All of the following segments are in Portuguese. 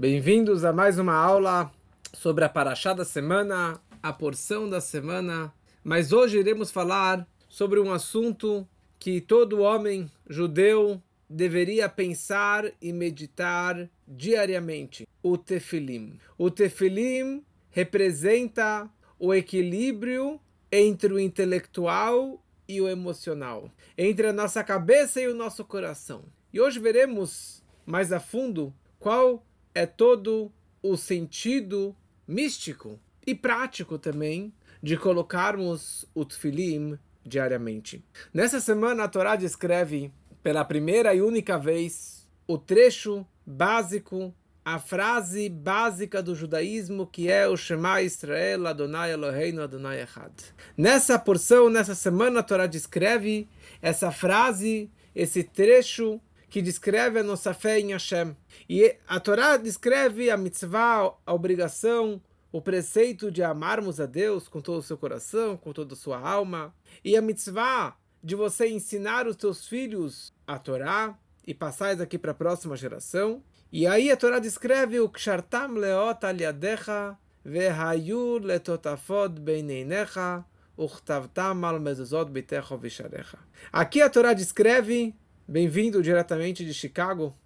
Bem-vindos a mais uma aula sobre a Paraxá da semana, a porção da semana. Mas hoje iremos falar sobre um assunto que todo homem judeu deveria pensar e meditar diariamente: o tefilim. O tefilim representa o equilíbrio entre o intelectual e o emocional, entre a nossa cabeça e o nosso coração. E hoje veremos mais a fundo qual é todo o sentido místico e prático também de colocarmos o tefilim diariamente. Nessa semana a Torá descreve pela primeira e única vez o trecho básico, a frase básica do judaísmo que é o Shema Israel Adonai Eloheinu Adonai Echad. Nessa porção, nessa semana a Torá descreve essa frase, esse trecho que descreve a nossa fé em Hashem. E a Torá descreve a mitzvah, a obrigação, o preceito de amarmos a Deus com todo o seu coração, com toda a sua alma, e a mitzvah de você ensinar os seus filhos a Torá e passar aqui para a próxima geração. E aí a Torá descreve o kshartam leot aliadecha vehayu letotafod beineinecha uchtavtam al mezuzot bitecha visharecha. Aqui a Torá descreve Bem-vindo diretamente de Chicago,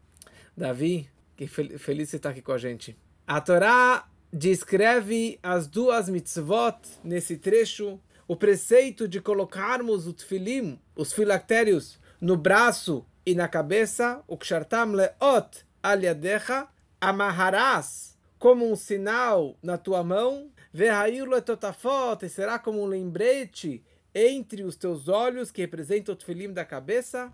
Davi, que feliz você estar aqui com a gente. A Torá descreve as duas mitzvot nesse trecho, o preceito de colocarmos o tfilim, os filactérios, no braço e na cabeça, o kshartam leot aliadecha, amarrarás como um sinal na tua mão, verrair letotafot, será como um lembrete entre os teus olhos, que representa o tfilim da cabeça,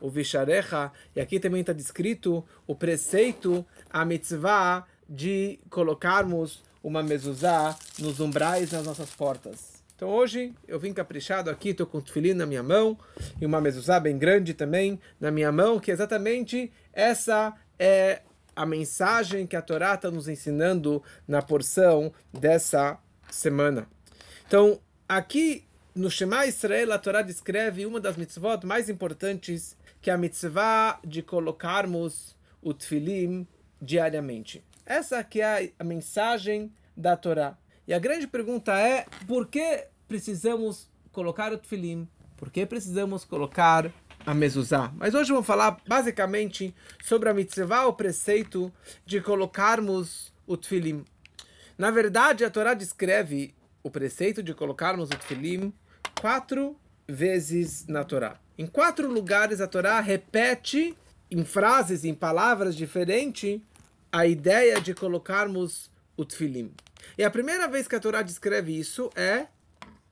o visharecha, e aqui também está descrito o preceito, a mitzvah de colocarmos uma mezuzá nos umbrais nas nossas portas. Então hoje eu vim caprichado aqui, estou com o tefilim na minha mão e uma mezuzá bem grande também na minha mão, que exatamente essa é a mensagem que a Torá está nos ensinando na porção dessa semana. Então aqui no Shema Israel, a Torá descreve uma das mitzvot mais importantes, que é a mitzvah de colocarmos o tefilim diariamente. Essa que é a mensagem da Torá. E a grande pergunta é, por que precisamos colocar o tefilim? Por que precisamos colocar a mezuzá? Mas hoje vamos falar basicamente sobre a mitzvah, o preceito de colocarmos o tefilim. Na verdade, a Torá descreve o preceito de colocarmos o tefilim quatro vezes na Torá. Em quatro lugares a Torá repete em frases, em palavras diferentes, a ideia de colocarmos o tefilim. E a primeira vez que a Torá descreve isso é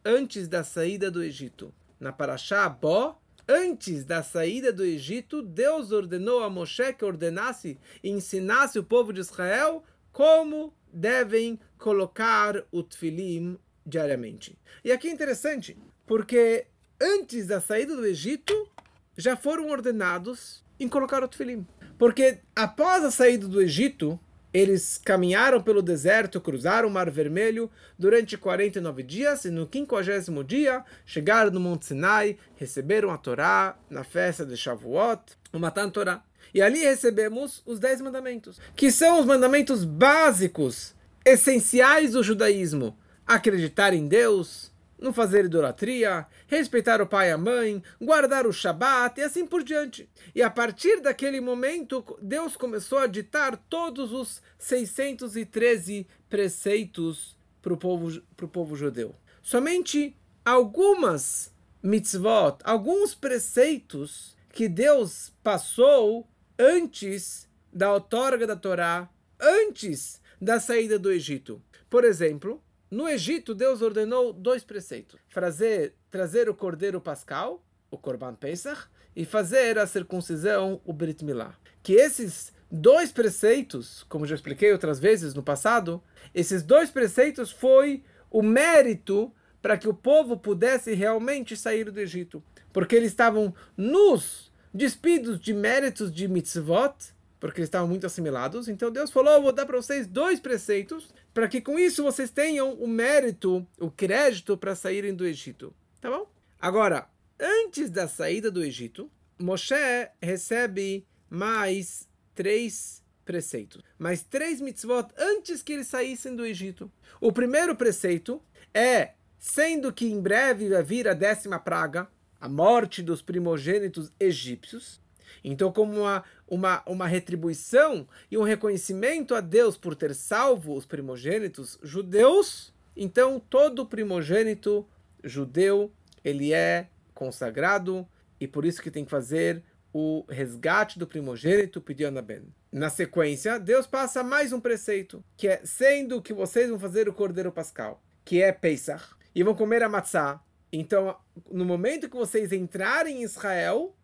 antes da saída do Egito. Na Parashá Bo, antes da saída do Egito, Deus ordenou a Moshe que ordenasse e ensinasse o povo de Israel como devem colocar o tefilim diariamente. E aqui é interessante, porque antes da saída do Egito, já foram ordenados em colocar o tefilim. Porque após a saída do Egito, eles caminharam pelo deserto, cruzaram o Mar Vermelho durante 49 dias e no 50 dia chegaram no Monte Sinai, receberam a Torá na festa de Shavuot, o Matan Torá. E ali recebemos os 10 mandamentos, que são os mandamentos básicos, essenciais do judaísmo. Acreditar em Deus, não fazer idolatria, respeitar o pai e a mãe, guardar o Shabat e assim por diante. E a partir daquele momento, Deus começou a ditar todos os 613 preceitos para o povo, povo judeu. Somente algumas mitzvot, alguns preceitos que Deus passou antes da outorga da Torá, antes da saída do Egito. Por exemplo, no Egito, Deus ordenou dois preceitos: fazer, trazer o cordeiro pascal, o Korban Pesach, e fazer a circuncisão, o Brit Milá. Que esses dois preceitos, como já expliquei outras vezes no passado, esses dois preceitos foi o mérito para que o povo pudesse realmente sair do Egito. Porque eles estavam nos despidos de méritos de mitzvot, porque eles estavam muito assimilados. Então Deus falou: oh, vou dar para vocês dois preceitos, para que com isso vocês tenham o mérito, o crédito para saírem do Egito. Tá bom? Agora, antes da saída do Egito, Moshe recebe mais três preceitos, mas três mitzvot antes que eles saíssem do Egito. O primeiro preceito é, sendo que em breve vai vir a décima praga, a morte dos primogênitos egípcios. Então, como uma, uma, uma retribuição e um reconhecimento a Deus por ter salvo os primogênitos judeus, então todo primogênito judeu ele é consagrado e por isso que tem que fazer o resgate do primogênito pedindo Ben. Na sequência, Deus passa mais um preceito, que é sendo que vocês vão fazer o cordeiro pascal, que é Pesach, e vão comer a matzá. Então, no momento que vocês entrarem em Israel,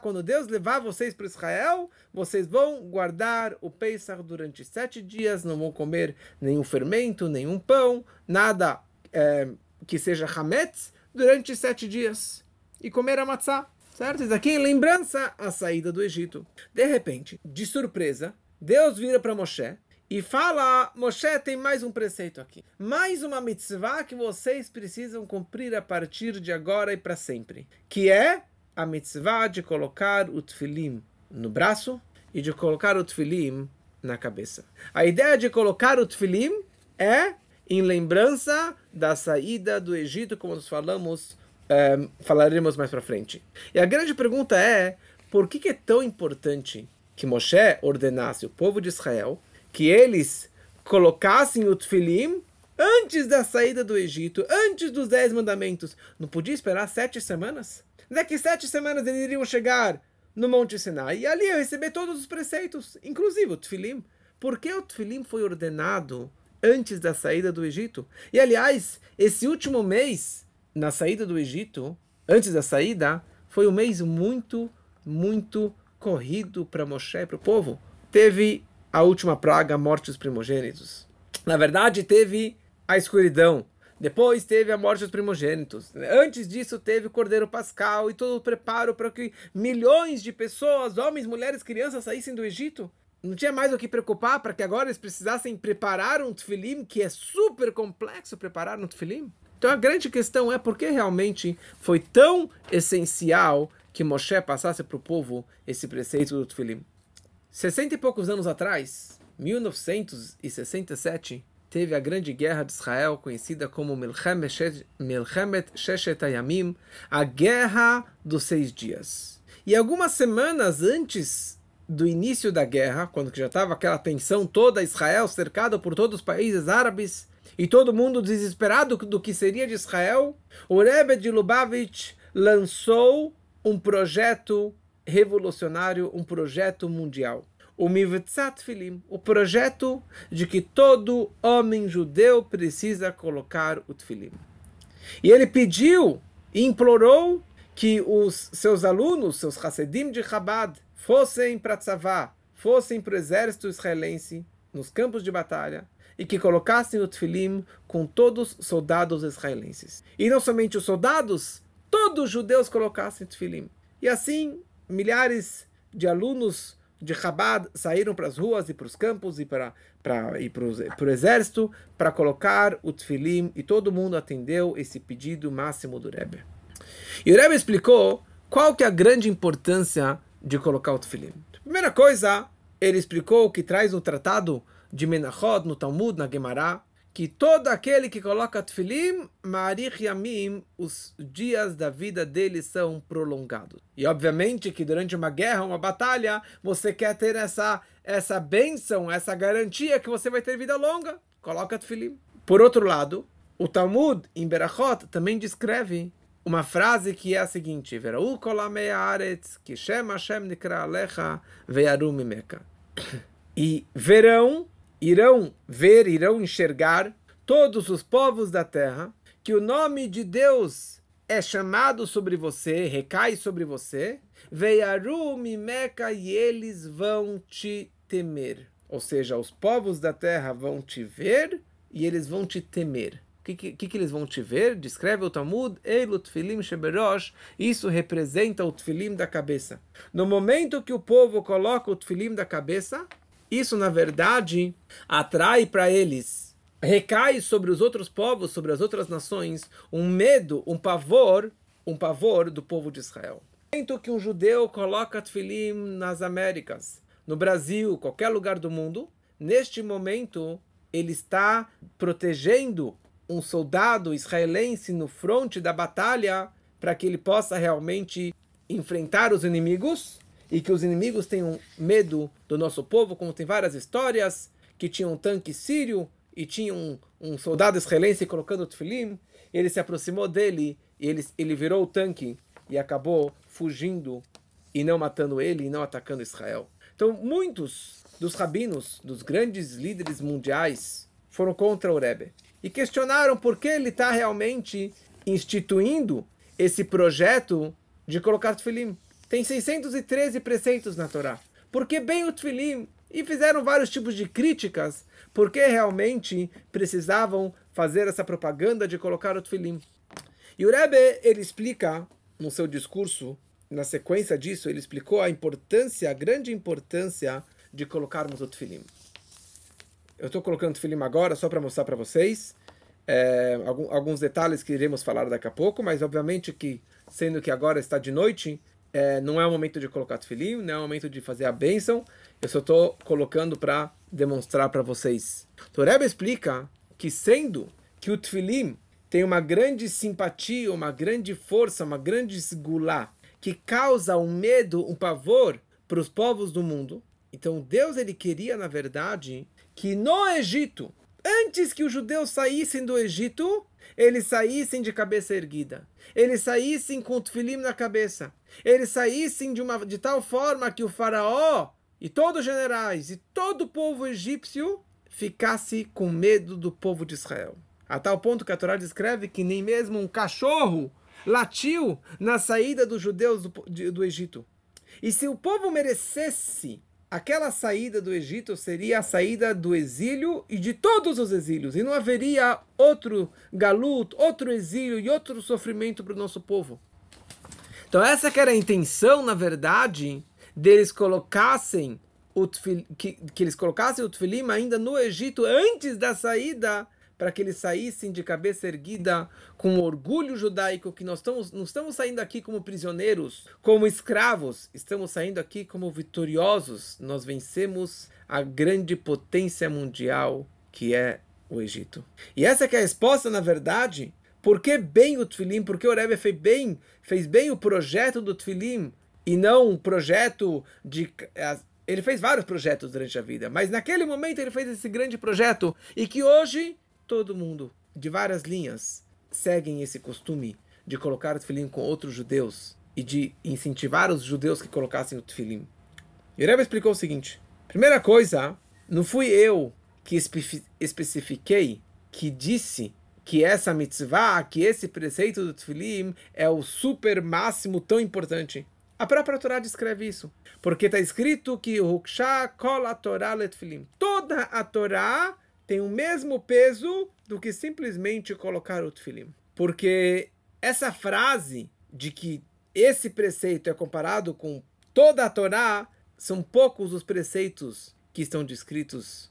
quando Deus levar vocês para Israel, vocês vão guardar o Pesach durante sete dias, não vão comer nenhum fermento, nenhum pão, nada é, que seja hametz, durante sete dias. E comer a matzá certo? Isso aqui em lembrança à saída do Egito. De repente, de surpresa, Deus vira para Moshe e fala: Moshe, tem mais um preceito aqui. Mais uma mitzvah que vocês precisam cumprir a partir de agora e para sempre. Que é a mitzvah de colocar o tefilim no braço e de colocar o tefilim na cabeça. A ideia de colocar o tefilim é em lembrança da saída do Egito, como nós falamos falaremos mais para frente. E a grande pergunta é, por que, que é tão importante que Moshe ordenasse o povo de Israel que eles colocassem o tefilim antes da saída do Egito, antes dos dez mandamentos? Não podia esperar sete semanas? Daqui sete semanas eles iriam chegar no Monte Sinai e ali eu receber todos os preceitos, inclusive o tefilim. Por que o tefilim foi ordenado antes da saída do Egito? E aliás, esse último mês na saída do Egito, antes da saída, foi um mês muito, muito corrido para Moshe e para o povo. Teve a última praga, a morte dos primogênitos. Na verdade, teve a escuridão. Depois teve a morte dos primogênitos. Antes disso, teve o Cordeiro Pascal e todo o preparo para que milhões de pessoas, homens, mulheres, crianças, saíssem do Egito. Não tinha mais o que preocupar para que agora eles precisassem preparar um tefilim, que é super complexo preparar um tefilim. Então a grande questão é por que realmente foi tão essencial que Moshe passasse para o povo esse preceito do Tfilim. 60 e poucos anos atrás, 1967, teve a grande guerra de Israel, conhecida como Milchemet Sheshet Ayamim, a Guerra dos Seis Dias. E algumas semanas antes do início da guerra, quando já estava aquela tensão toda, Israel cercado por todos os países árabes, e todo mundo desesperado do que seria de Israel, o Rebbe de Lubavitch lançou um projeto revolucionário, um projeto mundial. O Mivtzat Filim, o projeto de que todo homem judeu precisa colocar o Tfilim. E ele pediu e implorou que os seus alunos, seus Hasedim de Chabad, fossem para Tzavá, fossem para o exército israelense, nos campos de batalha, e que colocassem o tefilim com todos os soldados israelenses. E não somente os soldados, todos os judeus colocassem tefilim. E assim, milhares de alunos de Chabad saíram para as ruas e para os campos e para, e para o exército para colocar o tefilim e todo mundo atendeu esse pedido máximo do Rebbe. E o Rebbe explicou qual que é a grande importância de colocar o tefilim. Primeira coisa, ele explicou o que traz no tratado de Menachot, no Talmud, na Gemara, que todo aquele que coloca tefilim, Marich Yamim, os dias da vida dele são prolongados. E obviamente que durante uma guerra, uma batalha, você quer ter essa, essa bênção, essa garantia que você vai ter vida longa. Coloca tefilim. Por outro lado, o Talmud, em Berachot, também descreve uma frase que é a seguinte: kolamei aretz, ki shem Hashem nikra alecha, ve'arum mimeka. E verão irão ver, irão enxergar todos os povos da terra que o nome de Deus é chamado sobre você, recai sobre você, Veiaru Mimeca e eles vão te temer. Ou seja, os povos da terra vão te ver e eles vão te temer. O que, que, que, eles vão te ver? Descreve o Talmud, Eilut Filim Sheberosh, isso representa o Tfilim da cabeça. No momento que o povo coloca o Tfilim da cabeça, isso, na verdade, atrai para eles, recai sobre os outros povos, sobre as outras nações, um medo, um pavor, um pavor do povo de Israel. momento que um judeu coloca tefilim nas Américas, no Brasil, qualquer lugar do mundo, neste momento ele está protegendo um soldado israelense no fronte da batalha para que ele possa realmente enfrentar os inimigos e que os inimigos tenham medo do nosso povo, como tem várias histórias que tinha um tanque sírio e tinha um, um soldado israelense colocando o tefilim, ele se aproximou dele e ele, ele virou o tanque e acabou fugindo e não matando ele e não atacando Israel. Então, muitos dos rabinos, dos grandes líderes mundiais, foram contra o Rebbe e questionaram por que ele está realmente instituindo esse projeto de colocar tefilim. Tem 613 preceitos na Torá. Por que bem o tefilim? E fizeram vários tipos de críticas porque realmente precisavam fazer essa propaganda de colocar o tefilim. E o Rebbe, ele explica no seu discurso, na sequência disso, ele explicou a importância, a grande importância de colocarmos o tefilim. Eu estou colocando o tefilim agora só para mostrar para vocês é, alguns detalhes que iremos falar daqui a pouco, mas obviamente que, sendo que agora está de noite, é, não é o momento de colocar tefilim, não é o momento de fazer a bênção, eu só estou colocando para demonstrar para vocês. O Rebbe explica que sendo que o tefilim tem uma grande simpatia, uma grande força, uma grande segulá, que causa um medo, um pavor para os povos do mundo. Então Deus ele queria, na verdade, que no Egito, antes que os judeus saíssem do Egito, eles saíssem de cabeça erguida. Eles saíssem com o tefilim na cabeça. Eles saíssem de, uma, de tal forma que o faraó e todos os generais e todo o povo egípcio ficasse com medo do povo de Israel. A tal ponto que a Torá descreve que nem mesmo um cachorro latiu na saída dos judeus do, de, do Egito. E se o povo merecesse aquela saída do Egito, seria a saída do exílio e de todos os exílios. E não haveria outro galuto, outro exílio e outro sofrimento para o nosso povo. Então essa que era a intenção, na verdade, deles colocassem o tfil, que, que eles colocassem o tefilim ainda no Egito antes da saída para que eles saíssem de cabeça erguida com orgulho judaico que nós estamos, não estamos saindo aqui como prisioneiros, como escravos, estamos saindo aqui como vitoriosos. Nós vencemos a grande potência mundial que é o Egito. E essa é a resposta, na verdade, por que bem o Tfilim? Porque o Rebbe fez bem, fez bem o projeto do Tfilim e não um projeto de ele fez vários projetos durante a vida, mas naquele momento ele fez esse grande projeto e que hoje todo mundo, de várias linhas, seguem esse costume de colocar o tefilim com outros judeus e de incentivar os judeus que colocassem o tefilim. E explicou o seguinte: primeira coisa, não fui eu que espe especifiquei, que disse que essa mitzvah, que esse preceito do tefilim é o super máximo tão importante. A própria Torá descreve isso. Porque está escrito que o Huksha kol a Torá letfilim. Toda a Torá tem o mesmo peso do que simplesmente colocar o tefilim. Porque essa frase de que esse preceito é comparado com toda a Torá, são poucos os preceitos que estão descritos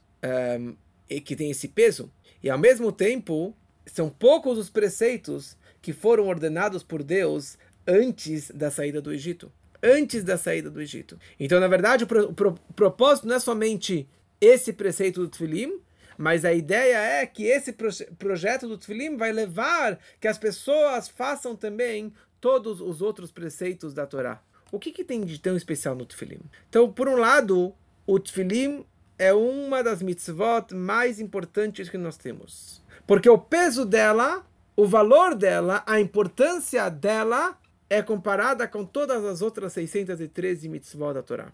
um, e que têm esse peso. E ao mesmo tempo, são poucos os preceitos que foram ordenados por Deus antes da saída do Egito. Antes da saída do Egito. Então, na verdade, o, pro, o propósito não é somente esse preceito do Tfilim, mas a ideia é que esse projeto do Tfilim vai levar que as pessoas façam também todos os outros preceitos da Torá. O que, que tem de tão especial no Tfilim? Então, por um lado, o Tfilim é uma das mitzvot mais importantes que nós temos. Porque o peso dela, o valor dela, a importância dela é comparada com todas as outras 613 mitzvot da Torá.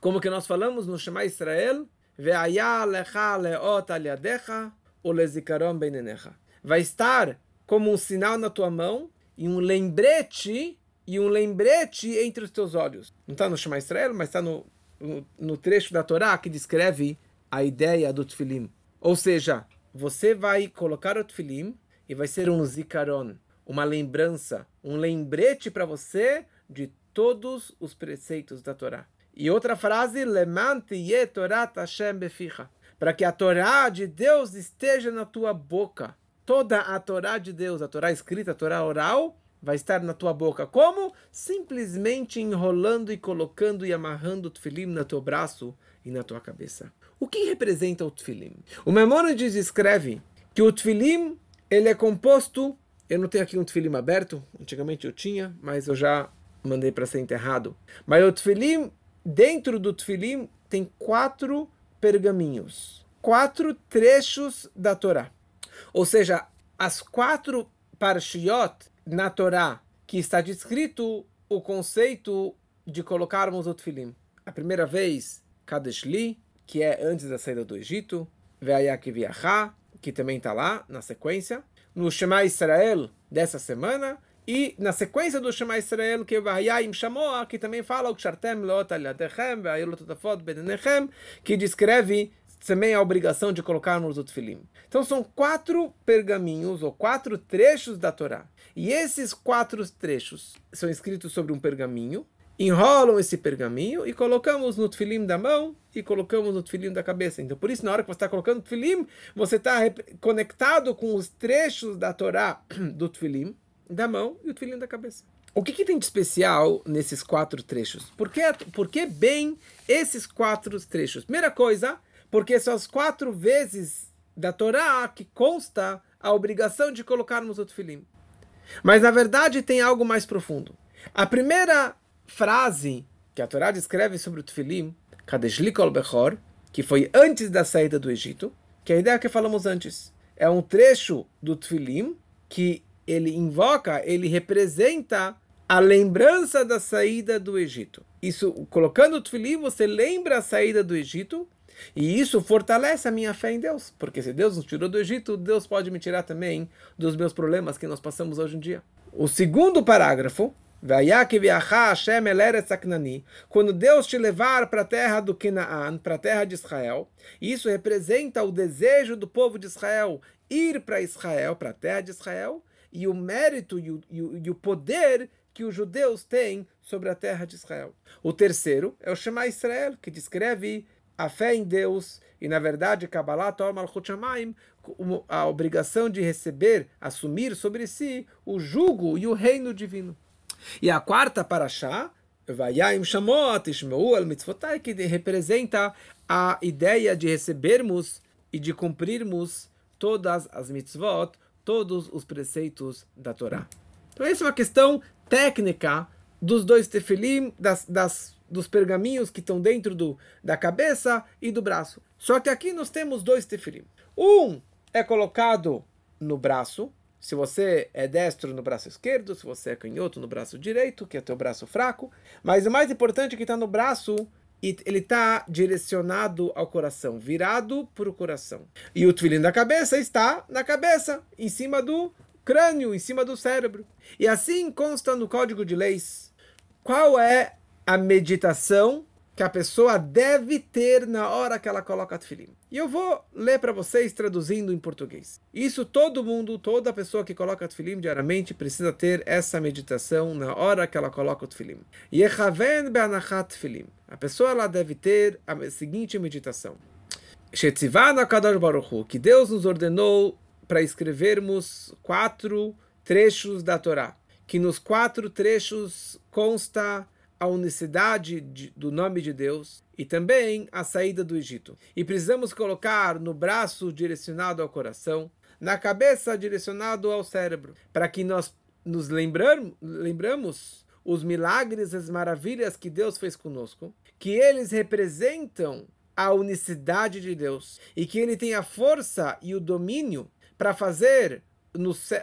Como que nós falamos no Shema Israel, Vai estar como um sinal na tua mão e um lembrete e um lembrete entre os teus olhos. Não está no Shema Israel, mas está no, no, no, trecho da Torá que descreve a ideia do Tfilim. Ou seja, você vai colocar o Tfilim e vai ser um zikaron, uma lembrança, um lembrete para você de todos os preceitos da Torá. E outra frase, beficha. Para que a Torá de Deus esteja na tua boca. Toda a Torá de Deus, a Torá escrita, a Torá oral, vai estar na tua boca. Como? Simplesmente enrolando e colocando e amarrando o tefilim no teu braço e na tua cabeça. O que representa o tefilim? O Memônides escreve que o tefilim ele é composto. Eu não tenho aqui um tefilim aberto, antigamente eu tinha, mas eu já mandei para ser enterrado. Mas o tefilim, dentro do tefilim, tem quatro pergaminhos, quatro trechos da Torá. Ou seja, as quatro parshiot na Torá que está descrito o conceito de colocarmos o tefilim. A primeira vez, Kadeshli, que é antes da saída do Egito, Veayak Viachá, que também está lá na sequência, no Shema Israel dessa semana, e na sequência do Shema Israel, que Vahayim Shamoa, que também fala o Kshartem Lot Aliadechem, Veayolototafot Bedenechem, que descreve também a obrigação de colocarmos o tefilim. Então são quatro pergaminhos ou quatro trechos da Torá. E esses quatro trechos são escritos sobre um pergaminho, enrolam esse pergaminho e colocamos no tefilim da mão e colocamos no tefilim da cabeça. Então por isso na hora que você está colocando o tefilim, você está conectado com os trechos da Torá do tefilim da mão e o tefilim da cabeça. O que, que, tem de especial nesses quatro trechos? Por que, por que bem esses quatro trechos? Primeira coisa, porque são as quatro vezes da Torá que consta a obrigação de colocarmos o tefilim. Mas na verdade tem algo mais profundo. A primeira frase que a Torá descreve sobre o tefilim, Kadeshlikol Bechor, que foi antes da saída do Egito, que é a ideia que falamos antes. É um trecho do tefilim que ele invoca, ele representa a lembrança da saída do Egito. Isso, colocando o tefilim, você lembra a saída do Egito e isso fortalece a minha fé em Deus, porque se Deus nos tirou do Egito, Deus pode me tirar também dos meus problemas que nós passamos hoje em dia. O segundo parágrafo, quando Deus te levar para a terra do Canaan, para a terra de Israel, isso representa o desejo do povo de Israel ir para Israel, para a terra de Israel, e o mérito e o, e o, e o poder que os judeus têm sobre a terra de Israel. O terceiro é o Shema Israel, que descreve a fé em Deus e, na verdade, Kabbalah toma a obrigação de receber, assumir sobre si o jugo e o reino divino. E a quarta paraxá, Vayayim Shamot, Ishmeu al Mitzvotai, que representa a ideia de recebermos e de cumprirmos todas as mitzvot, todos os preceitos da Torá. Então, essa é uma questão técnica dos dois tefilim, das, das dos pergaminhos que estão dentro do, da cabeça e do braço. Só que aqui nós temos dois tefilim. Um é colocado no braço, se você é destro no braço esquerdo, se você é canhoto no braço direito, que é teu braço fraco. Mas o mais importante é que está no braço e ele está direcionado ao coração, virado para o coração. E o tefilim da cabeça está na cabeça, em cima do crânio, em cima do cérebro. E assim consta no Código de Leis. Qual é a meditação que a pessoa deve ter na hora que ela coloca tefilim. E eu vou ler para vocês traduzindo em português. Isso todo mundo, toda pessoa que coloca tefilim diariamente precisa ter essa meditação na hora que ela coloca o tefilim. Yechaven be'anachat tefilim. A pessoa ela deve ter a seguinte meditação. Shetzivana Kadosh Baruch que Deus nos ordenou para escrevermos quatro trechos da Torá. Que nos quatro trechos consta a unicidade de, do nome de Deus e também a saída do Egito. E precisamos colocar no braço direcionado ao coração, na cabeça direcionado ao cérebro, para que nós nos lembramos, lembramos os milagres, as maravilhas que Deus fez conosco, que eles representam a unicidade de Deus e que ele tem a força e o domínio para fazer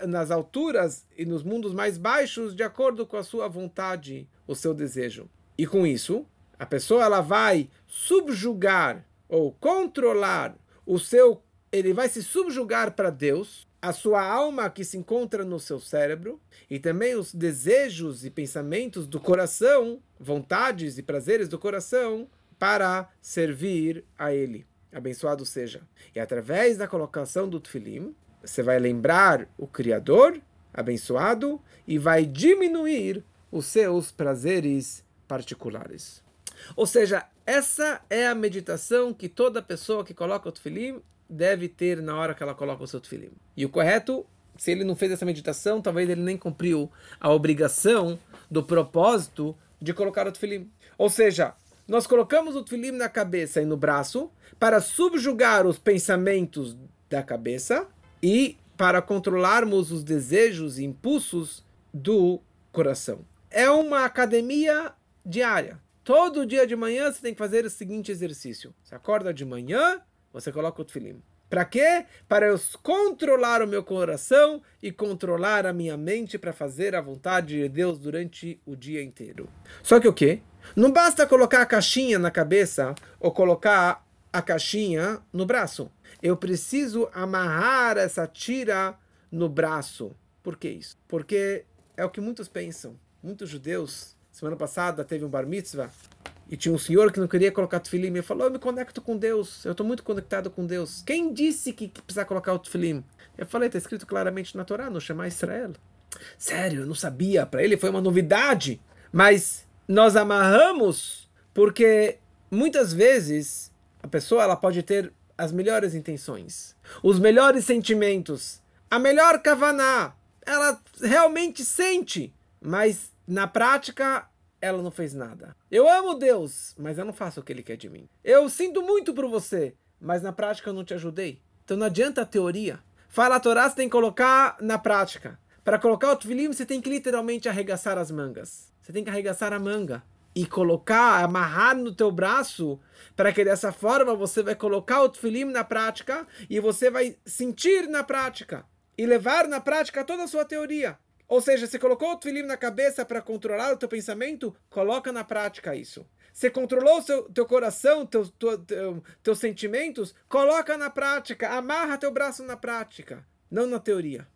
nas alturas e nos mundos mais baixos de acordo com a sua vontade, o seu desejo. E com isso, a pessoa ela vai subjugar ou controlar o seu, ele vai se subjugar para Deus, a sua alma que se encontra no seu cérebro e também os desejos e pensamentos do coração, vontades e prazeres do coração para servir a ele. Abençoado seja. E através da colocação do tefilim, você vai lembrar o Criador, abençoado, e vai diminuir os seus prazeres particulares. Ou seja, essa é a meditação que toda pessoa que coloca o tefilim deve ter na hora que ela coloca o seu tefilim. E o correto se ele não fez essa meditação, talvez ele nem cumpriu a obrigação do propósito de colocar o tefilim. Ou seja, nós colocamos o tefilim na cabeça e no braço para subjugar os pensamentos da cabeça e para controlarmos os desejos e impulsos do coração. É uma academia diária. Todo dia de manhã você tem que fazer o seguinte exercício. Você acorda de manhã, você coloca o tefilim. Para quê? Para eu controlar o meu coração e controlar a minha mente para fazer a vontade de Deus durante o dia inteiro. Só que o quê? Não basta colocar a caixinha na cabeça ou colocar a caixinha no braço. Eu preciso amarrar essa tira no braço. Por que isso? Porque é o que muitos pensam. Muitos judeus, semana passada teve um bar mitzvah e tinha um senhor que não queria colocar tefilim. Ele falou: Eu me conecto com Deus. Eu estou muito conectado com Deus. Quem disse que precisa colocar o tefilim? Eu falei: Está escrito claramente na Torá, no Shema Israel. Sério, eu não sabia. Para ele foi uma novidade. Mas nós amarramos porque muitas vezes a pessoa ela pode ter as melhores intenções, os melhores sentimentos, a melhor kavaná. Ela realmente sente, mas na prática ela não fez nada. Eu amo Deus, mas eu não faço o que Ele quer de mim. Eu sinto muito por você, mas na prática eu não te ajudei. Então não adianta a teoria. Fala a Torá, você tem que colocar na prática. Para colocar o tefilim, você tem que literalmente arregaçar as mangas. Você tem que arregaçar a manga e colocar, amarrar no teu braço, para que dessa forma você vai colocar o tefilim na prática e você vai sentir na prática e levar na prática toda a sua teoria. Ou seja, você colocou o Tfilim na cabeça para controlar o teu pensamento, coloca na prática isso. Você controlou o seu, teu coração, teu, teu, teu, teus sentimentos, coloca na prática, amarra teu braço na prática, não na teoria.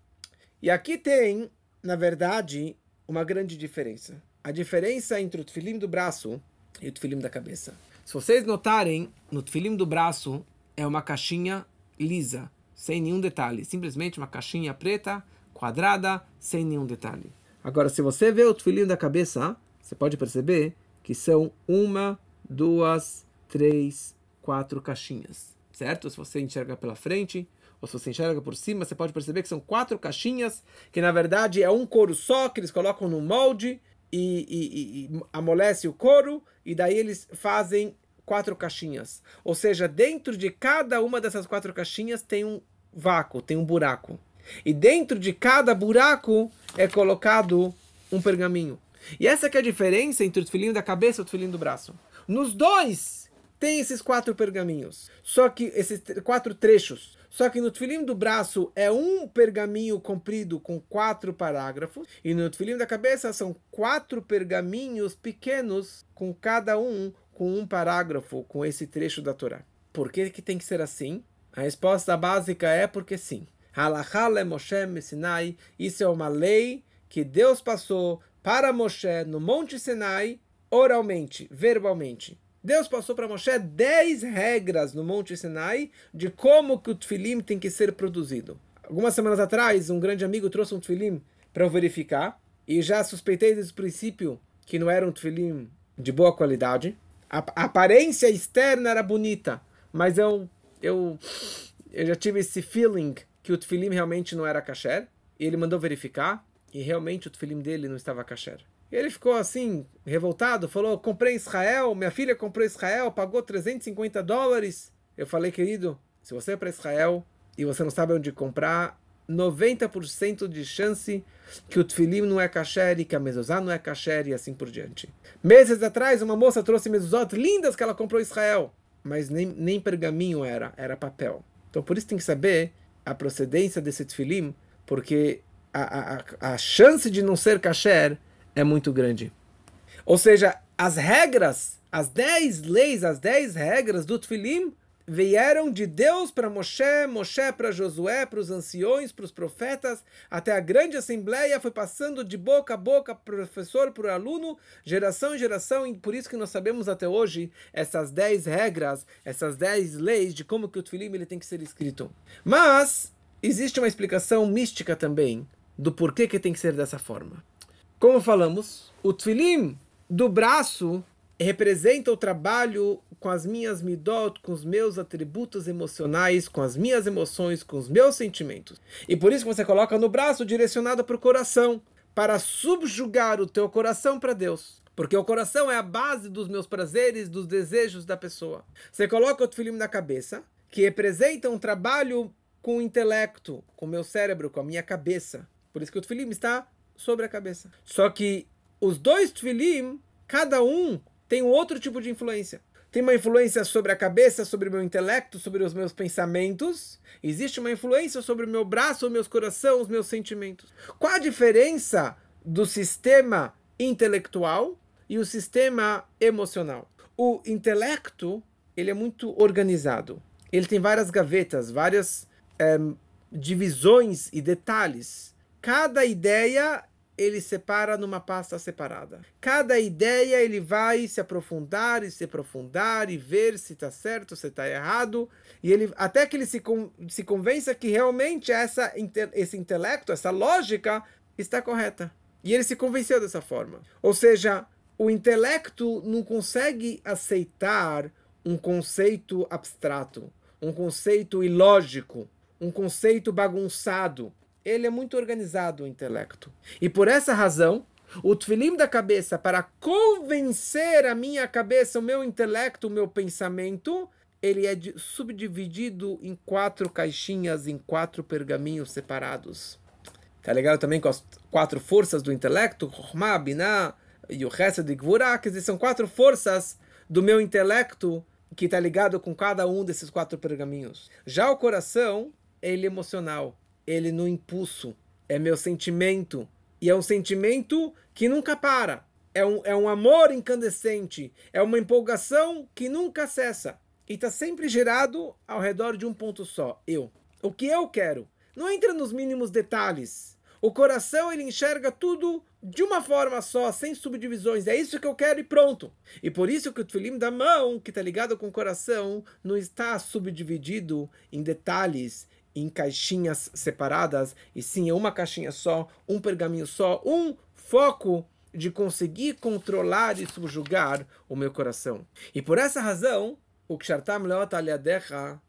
E aqui tem, na verdade, uma grande diferença. A diferença entre o tefilim do braço e o tefilim da cabeça. Se vocês notarem, no tefilim do braço é uma caixinha lisa, sem nenhum detalhe. Simplesmente uma caixinha preta quadrada, sem nenhum detalhe. Agora, se você vê o tefilim da cabeça, você pode perceber que são uma, duas, três, quatro caixinhas, certo? Se você enxerga pela frente ou se você enxerga por cima, você pode perceber que são quatro caixinhas, que na verdade é um couro só que eles colocam no molde e, e, e amolece o couro e daí eles fazem quatro caixinhas. Ou seja, dentro de cada uma dessas quatro caixinhas tem um vácuo, tem um buraco. E dentro de cada buraco é colocado um pergaminho. E essa é a diferença entre o tefilim da cabeça e o tefilim do braço. Nos dois tem esses quatro pergaminhos. Só que esses quatro trechos. Só que no tefilim do braço é um pergaminho comprido com quatro parágrafos. E no tefilim da cabeça são quatro pergaminhos pequenos, com cada um com um parágrafo, com esse trecho da Torá. Por que, que tem que ser assim? A resposta básica é porque sim. Halachale Moshe Sinai. Isso é uma lei que Deus passou para Moshe no Monte Sinai, oralmente, verbalmente. Deus passou para Moshe 10 regras no Monte Sinai de como que o tefilim tem que ser produzido. Algumas semanas atrás, um grande amigo trouxe um tefilim para eu verificar e já suspeitei desde o princípio que não era um tefilim de boa qualidade. A, aparência externa era bonita, mas eu, eu, eu já tive esse feeling que o tefilim realmente não era kasher, e ele mandou verificar, e realmente o tefilim dele não estava kasher. Ele ficou assim, revoltado, falou, comprei Israel, minha filha comprou Israel, pagou 350 dólares. Eu falei, querido, se você é para Israel e você não sabe onde comprar, 90% de chance que o tefilim não é kasher e que a mezuzá não é kasher e assim por diante. Meses atrás, uma moça trouxe mezuzot lindas que ela comprou em Israel, mas nem, nem pergaminho era, era papel. Então por isso tem que saber a procedência desse tefilim, porque a, a, a chance de não ser kasher é muito grande. Ou seja, as regras, as 10 leis, as 10 regras do tefilim vieram de Deus para Moshe, Moshe para Josué, para os anciões, para os profetas, até a grande assembleia foi passando de boca a boca, professor para aluno, geração em geração, e por isso que nós sabemos até hoje essas 10 regras, essas 10 leis de como que o Tfilim ele tem que ser escrito. Mas existe uma explicação mística também do porquê que tem que ser dessa forma. Como falamos, o Tfilim do braço representa o trabalho com as minhas midot, com os meus atributos emocionais, com as minhas emoções, com os meus sentimentos. E por isso você coloca no braço direcionado para o coração, para subjugar o teu coração para Deus. Porque o coração é a base dos meus prazeres, dos desejos da pessoa. Você coloca o tefilim na cabeça, que representa um trabalho com o intelecto, com o meu cérebro, com a minha cabeça. Por isso que o tefilim está sobre a cabeça. Só que os dois tefilim, cada um tem um outro tipo de influência. Tem uma influência sobre a cabeça, sobre o meu intelecto, sobre os meus pensamentos. Existe uma influência sobre o meu braço, o meu coração, os meus sentimentos. Qual a diferença do sistema intelectual e o sistema emocional? O intelecto ele é muito organizado. Ele tem várias gavetas, várias é, divisões e detalhes. Cada ideia ele separa numa pasta separada. Cada ideia ele vai se aprofundar e se aprofundar e ver se está certo, se está errado, e ele até que ele se, se convença que realmente essa esse intelecto, essa lógica está correta. E ele se convenceu dessa forma. Ou seja, o intelecto não consegue aceitar um conceito abstrato, um conceito ilógico, um conceito bagunçado ele é muito organizado, o intelecto. E por essa razão, o tefilim da cabeça, para convencer a minha cabeça, o meu intelecto, o meu pensamento, ele é subdividido em quatro caixinhas, em quatro pergaminhos separados. Tá ligado também com as quatro forças do intelecto? Chokhmah, Binah e o resto de Gvurah, que são quatro forças do meu intelecto que está ligado com cada um desses quatro pergaminhos. Já o coração, ele é emocional ele no impulso, é meu sentimento. E é um sentimento que nunca para. É um, é um amor incandescente. É uma empolgação que nunca cessa. E está sempre gerado ao redor de um ponto só: eu. O que eu quero. Não entra nos mínimos detalhes. O coração ele enxerga tudo de uma forma só, sem subdivisões. É isso que eu quero e pronto. E por isso que o tefilim da mão, que está ligado com o coração, não está subdividido em detalhes, em caixinhas separadas, e sim é uma caixinha só, um pergaminho só, um foco de conseguir controlar e subjugar o meu coração. E por essa razão, o Kshartam Leot Aliadecha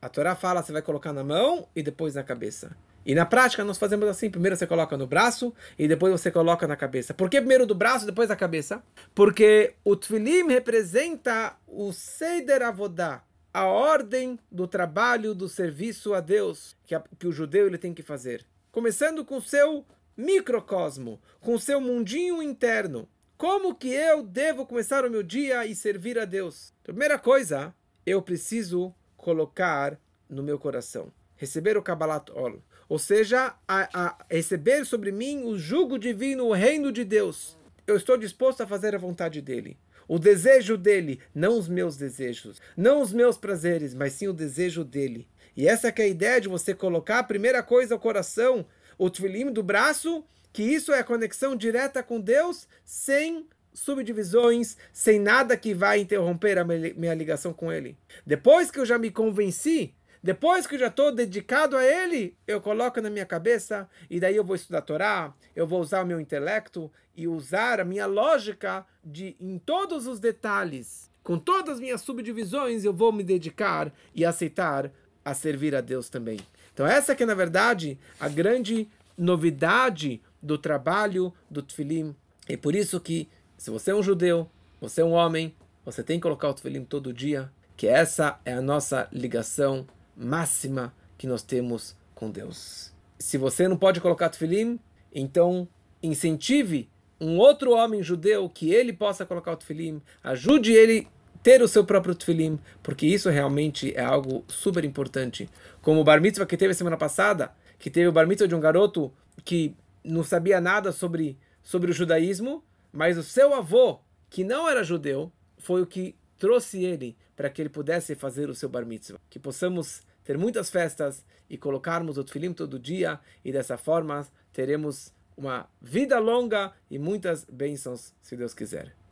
a Torá fala, você vai colocar na mão e depois na cabeça. E na prática nós fazemos assim, primeiro você coloca no braço e depois você coloca na cabeça. Por que primeiro do braço depois da cabeça? Porque o Tfilim representa o Seider Avodá, a ordem do trabalho, do serviço a Deus que, a, que o judeu ele tem que fazer. Começando com o seu microcosmo, com o seu mundinho interno. Como que eu devo começar o meu dia e servir a Deus? Primeira coisa, eu preciso colocar no meu coração, receber o Kabbalat Ol, ou seja, a, a receber sobre mim o jugo divino, o reino de Deus. Eu estou disposto a fazer a vontade dele o desejo dele, não os meus desejos, não os meus prazeres, mas sim o desejo dele. E essa é a ideia de você colocar a primeira coisa ao coração, o tfilim do braço, que isso é a conexão direta com Deus, sem subdivisões, sem nada que vai interromper a minha ligação com Ele. Depois que eu já me convenci depois que eu já estou dedicado a ele, eu coloco na minha cabeça e daí eu vou estudar a Torá, eu vou usar o meu intelecto e usar a minha lógica de em todos os detalhes, com todas as minhas subdivisões, eu vou me dedicar e aceitar a servir a Deus também. Então essa que é na verdade a grande novidade do trabalho do Tfilim. E por isso que se você é um judeu, você é um homem, você tem que colocar o Tfilim todo dia, que essa é a nossa ligação máxima que nós temos com Deus. Se você não pode colocar tefilim, então incentive um outro homem judeu que ele possa colocar o tefilim, ajude ele ter o seu próprio tefilim, porque isso realmente é algo super importante. Como o bar mitzvah que teve semana passada, que teve o bar mitzvah de um garoto que não sabia nada sobre, sobre o judaísmo, mas o seu avô, que não era judeu, foi o que trouxe ele para que ele pudesse fazer o seu bar mitzvah. Que possamos ter muitas festas e colocarmos o tefilim todo dia e dessa forma teremos uma vida longa e muitas bênçãos, se Deus quiser.